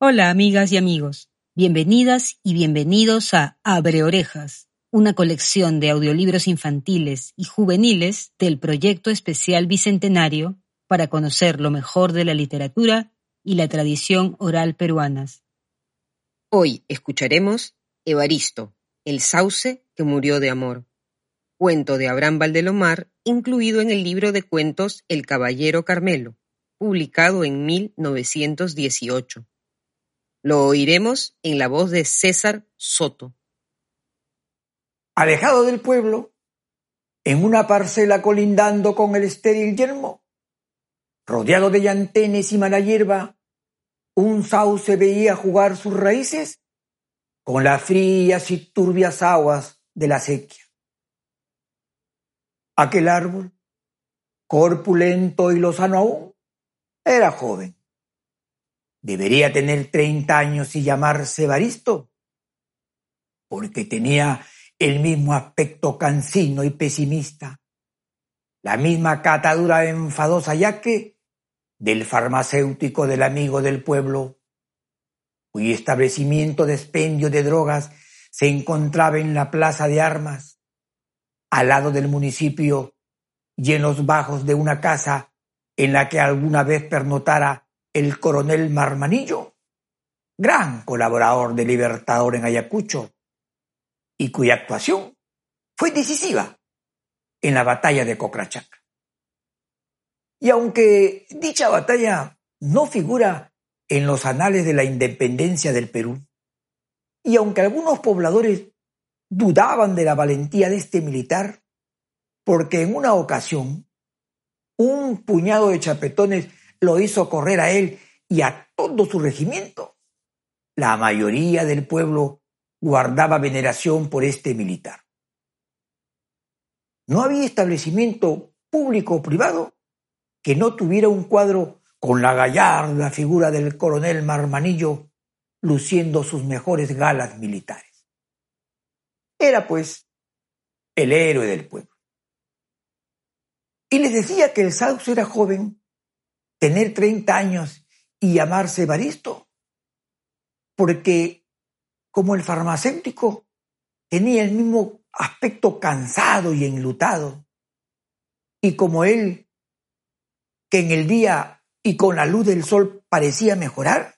Hola amigas y amigos, bienvenidas y bienvenidos a Abre Orejas, una colección de audiolibros infantiles y juveniles del proyecto especial Bicentenario para conocer lo mejor de la literatura y la tradición oral peruanas. Hoy escucharemos Evaristo, el sauce que murió de amor, cuento de Abraham Valdelomar incluido en el libro de cuentos El Caballero Carmelo, publicado en 1918. Lo oiremos en la voz de César Soto. Alejado del pueblo, en una parcela colindando con el estéril yermo, rodeado de llantenes y mala hierba, un sauce veía jugar sus raíces con las frías y turbias aguas de la sequía. Aquel árbol, corpulento y lozano aún, era joven debería tener 30 años y llamarse Baristo, porque tenía el mismo aspecto cansino y pesimista, la misma catadura enfadosa ya que del farmacéutico del amigo del pueblo, cuyo establecimiento de expendio de drogas se encontraba en la plaza de armas, al lado del municipio y en los bajos de una casa en la que alguna vez pernotara el coronel Marmanillo, gran colaborador de Libertador en Ayacucho, y cuya actuación fue decisiva en la batalla de Cocrachaca. Y aunque dicha batalla no figura en los anales de la independencia del Perú, y aunque algunos pobladores dudaban de la valentía de este militar, porque en una ocasión un puñado de chapetones lo hizo correr a él y a todo su regimiento. La mayoría del pueblo guardaba veneración por este militar. No había establecimiento público o privado que no tuviera un cuadro con la gallarda figura del coronel Marmanillo luciendo sus mejores galas militares. Era, pues, el héroe del pueblo. Y les decía que el Sauce era joven tener 30 años y llamarse Baristo, porque como el farmacéutico tenía el mismo aspecto cansado y enlutado, y como él, que en el día y con la luz del sol parecía mejorar,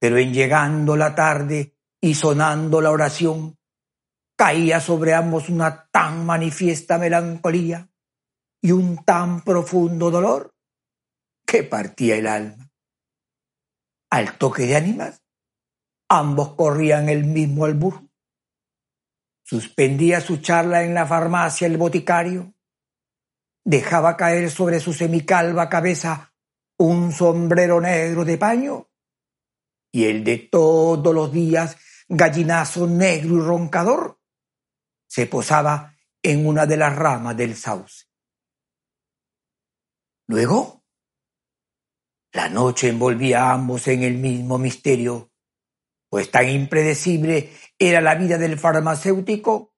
pero en llegando la tarde y sonando la oración, caía sobre ambos una tan manifiesta melancolía y un tan profundo dolor partía el alma. Al toque de ánimas, ambos corrían el mismo albur. Suspendía su charla en la farmacia el boticario, dejaba caer sobre su semicalva cabeza un sombrero negro de paño y el de todos los días gallinazo negro y roncador se posaba en una de las ramas del sauce. Luego la noche envolvía a ambos en el mismo misterio, pues tan impredecible era la vida del farmacéutico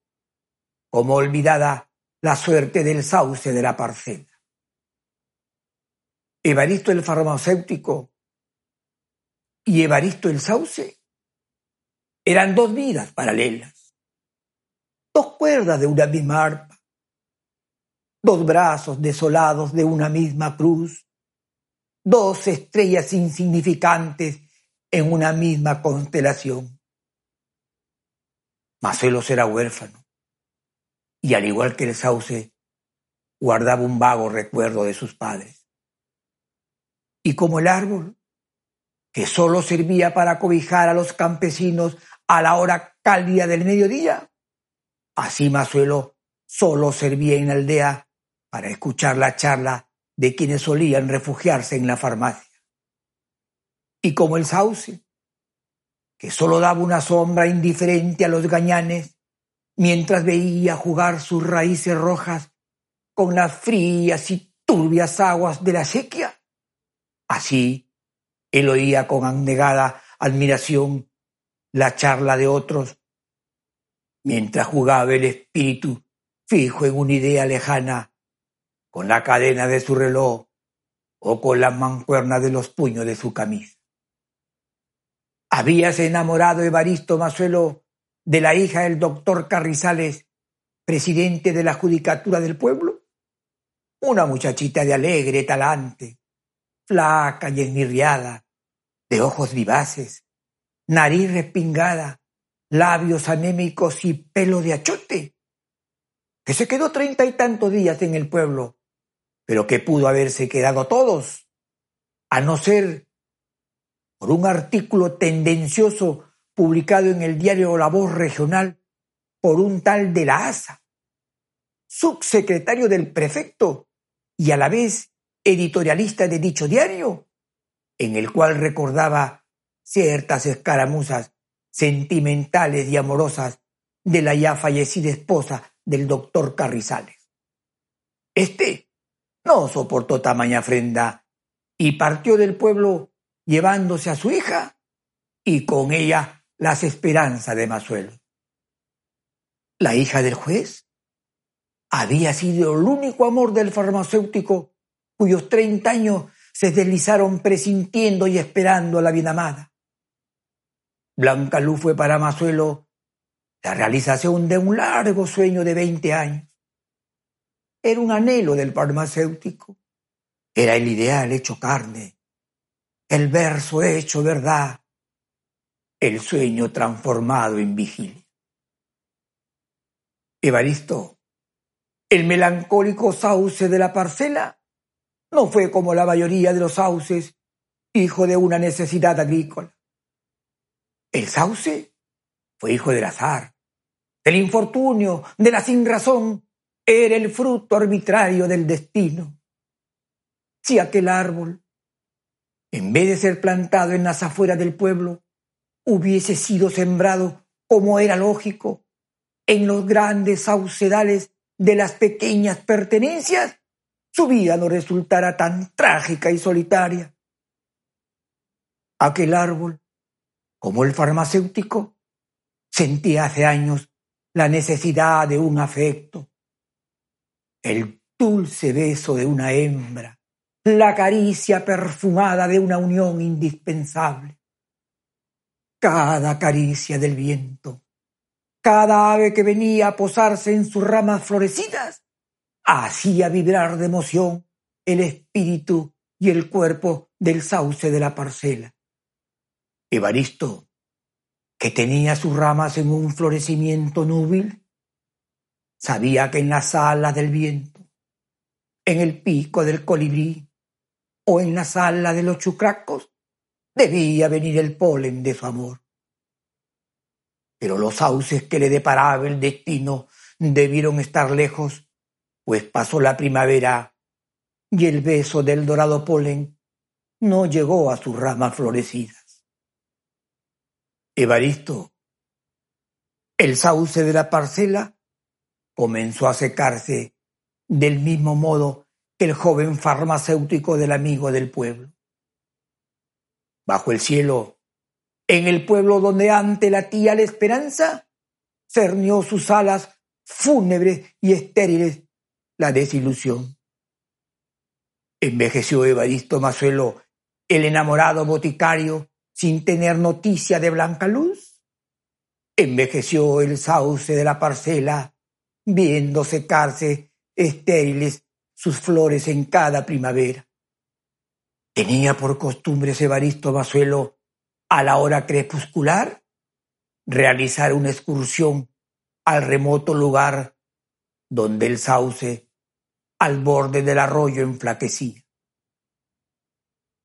como olvidada la suerte del sauce de la parcela. Evaristo el farmacéutico y Evaristo el sauce eran dos vidas paralelas, dos cuerdas de una misma arpa, dos brazos desolados de una misma cruz, dos estrellas insignificantes en una misma constelación. Macelos era huérfano y al igual que el sauce, guardaba un vago recuerdo de sus padres. Y como el árbol, que solo servía para cobijar a los campesinos a la hora cálida del mediodía, así Mazuelo solo servía en la aldea para escuchar la charla de quienes solían refugiarse en la farmacia. Y como el sauce, que solo daba una sombra indiferente a los gañanes, mientras veía jugar sus raíces rojas con las frías y turbias aguas de la sequía. Así, él oía con anegada admiración la charla de otros, mientras jugaba el espíritu fijo en una idea lejana con la cadena de su reloj o con la mancuerna de los puños de su camisa. Habíase enamorado Evaristo Mazuelo de la hija del doctor Carrizales, presidente de la Judicatura del Pueblo. Una muchachita de alegre talante, flaca y esmirriada, de ojos vivaces, nariz respingada, labios anémicos y pelo de achote, que se quedó treinta y tantos días en el pueblo, pero que pudo haberse quedado todos, a no ser por un artículo tendencioso publicado en el diario La Voz Regional por un tal de la ASA, subsecretario del prefecto y a la vez editorialista de dicho diario, en el cual recordaba ciertas escaramuzas sentimentales y amorosas de la ya fallecida esposa del doctor Carrizales. Este no soportó tamaña ofrenda y partió del pueblo llevándose a su hija y con ella las esperanzas de Masuelo. La hija del juez había sido el único amor del farmacéutico cuyos treinta años se deslizaron presintiendo y esperando a la bien amada. Blanca Luz fue para Masuelo la realización de un largo sueño de veinte años. Era un anhelo del farmacéutico. Era el ideal hecho carne el verso hecho verdad, el sueño transformado en vigilia. Evaristo, el melancólico sauce de la parcela, no fue como la mayoría de los sauces, hijo de una necesidad agrícola. El sauce fue hijo del azar, del infortunio, de la sinrazón, era el fruto arbitrario del destino. Si aquel árbol en vez de ser plantado en las afueras del pueblo, hubiese sido sembrado, como era lógico, en los grandes saucedales de las pequeñas pertenencias, su vida no resultara tan trágica y solitaria. Aquel árbol, como el farmacéutico, sentía hace años la necesidad de un afecto, el dulce beso de una hembra, la caricia perfumada de una unión indispensable. Cada caricia del viento, cada ave que venía a posarse en sus ramas florecidas, hacía vibrar de emoción el espíritu y el cuerpo del sauce de la parcela. Evaristo, que tenía sus ramas en un florecimiento núbil, sabía que en las alas del viento, en el pico del colibrí, o en la sala de los chucracos debía venir el polen de su amor. Pero los sauces que le deparaba el destino debieron estar lejos, pues pasó la primavera y el beso del dorado polen no llegó a sus ramas florecidas. Evaristo, el sauce de la parcela, comenzó a secarse del mismo modo el joven farmacéutico del amigo del pueblo. Bajo el cielo, en el pueblo donde ante latía la esperanza, cernió sus alas fúnebres y estériles la desilusión. Envejeció Evaristo Mazuelo, el enamorado boticario, sin tener noticia de Blanca Luz. Envejeció el sauce de la parcela, viendo secarse estériles sus flores en cada primavera. Tenía por costumbre Evaristo Basuelo, a la hora crepuscular, realizar una excursión al remoto lugar donde el sauce, al borde del arroyo, enflaquecía.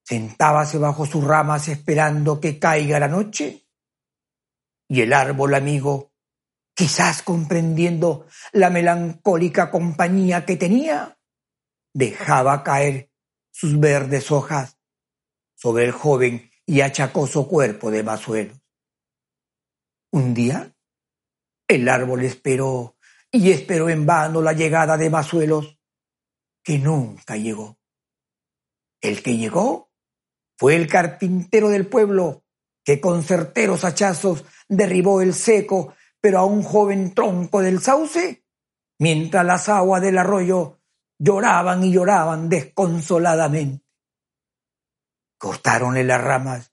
Sentábase bajo sus ramas esperando que caiga la noche y el árbol amigo, quizás comprendiendo la melancólica compañía que tenía, dejaba caer sus verdes hojas sobre el joven y achacoso cuerpo de Masuelos. Un día, el árbol esperó y esperó en vano la llegada de Masuelos, que nunca llegó. El que llegó fue el carpintero del pueblo, que con certeros hachazos derribó el seco pero a un joven tronco del sauce, mientras las aguas del arroyo lloraban y lloraban desconsoladamente. Cortáronle las ramas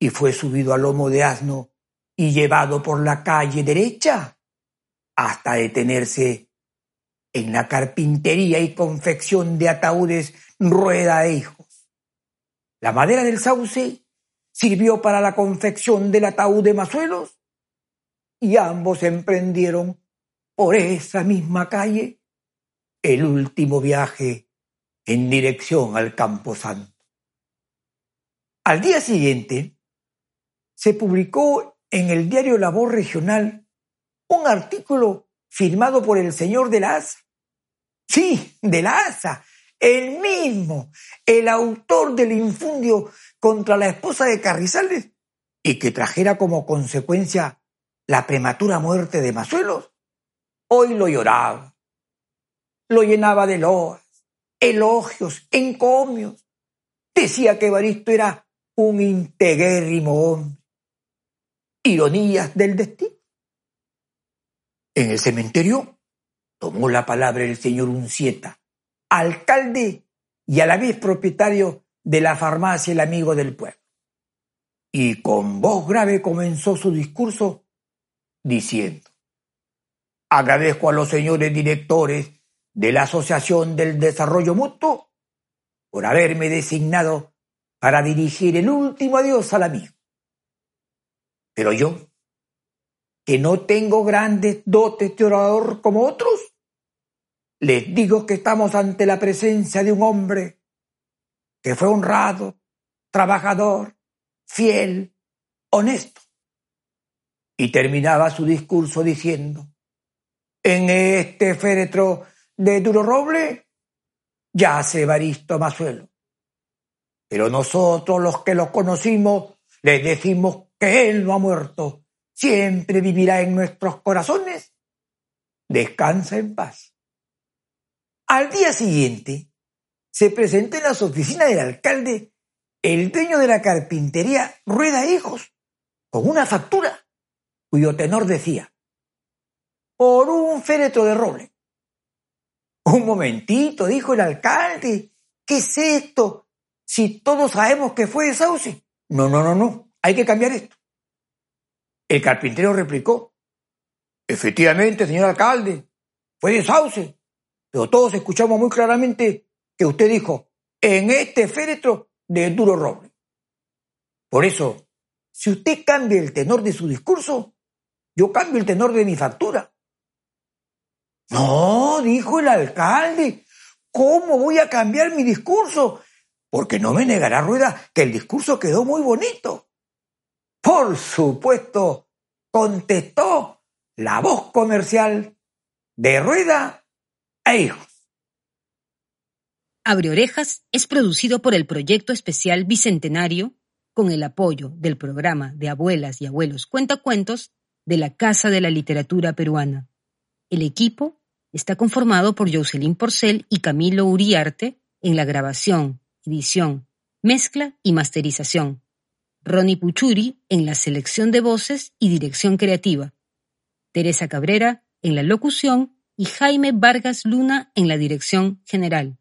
y fue subido al lomo de asno y llevado por la calle derecha hasta detenerse en la carpintería y confección de ataúdes rueda de hijos. La madera del sauce sirvió para la confección del ataúd de Mazuelos y ambos emprendieron por esa misma calle el último viaje en dirección al Campo Santo. Al día siguiente, se publicó en el diario La Voz Regional un artículo firmado por el señor de la ASA. Sí, de la ASA, el mismo, el autor del infundio contra la esposa de Carrizales y que trajera como consecuencia la prematura muerte de Mazuelos. Hoy lo lloraba, lo llenaba de loas, elogios, encomios. Decía que Evaristo era un integérrimo hombre. Ironías del destino. En el cementerio tomó la palabra el señor Uncieta, alcalde y a la vez propietario de la farmacia El Amigo del Pueblo. Y con voz grave comenzó su discurso diciendo, agradezco a los señores directores de la Asociación del Desarrollo Mutuo por haberme designado para dirigir el último adiós al amigo. Pero yo, que no tengo grandes dotes de orador como otros, les digo que estamos ante la presencia de un hombre que fue honrado, trabajador, fiel, honesto. Y terminaba su discurso diciendo, en este féretro de duro roble yace Evaristo Mazuelo. Pero nosotros los que lo conocimos les decimos que él no ha muerto, siempre vivirá en nuestros corazones. Descansa en paz. Al día siguiente, se presentó en las oficinas del alcalde el dueño de la carpintería Rueda Hijos, con una factura cuyo tenor decía, por un féretro de roble. Un momentito, dijo el alcalde, ¿qué es esto? Si todos sabemos que fue de Sauce. No, no, no, no, hay que cambiar esto. El carpintero replicó, efectivamente, señor alcalde, fue de Sauce, pero todos escuchamos muy claramente que usted dijo, en este féretro de duro roble. Por eso, si usted cambia el tenor de su discurso, yo cambio el tenor de mi factura. No, dijo el alcalde, ¿cómo voy a cambiar mi discurso? Porque no me negará Rueda que el discurso quedó muy bonito. Por supuesto, contestó la voz comercial de Rueda e Hijos. Abre Orejas es producido por el Proyecto Especial Bicentenario con el apoyo del programa de Abuelas y Abuelos Cuentacuentos de la Casa de la Literatura Peruana. El equipo está conformado por Jocelyn Porcel y Camilo Uriarte en la grabación, edición, mezcla y masterización. Ronnie Puchuri en la selección de voces y dirección creativa. Teresa Cabrera en la locución y Jaime Vargas Luna en la dirección general.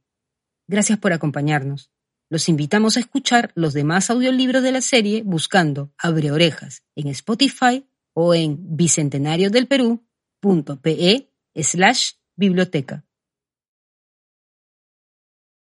Gracias por acompañarnos. Los invitamos a escuchar los demás audiolibros de la serie buscando Abre Orejas en Spotify o en bicentenariodelperú.pe slash biblioteca.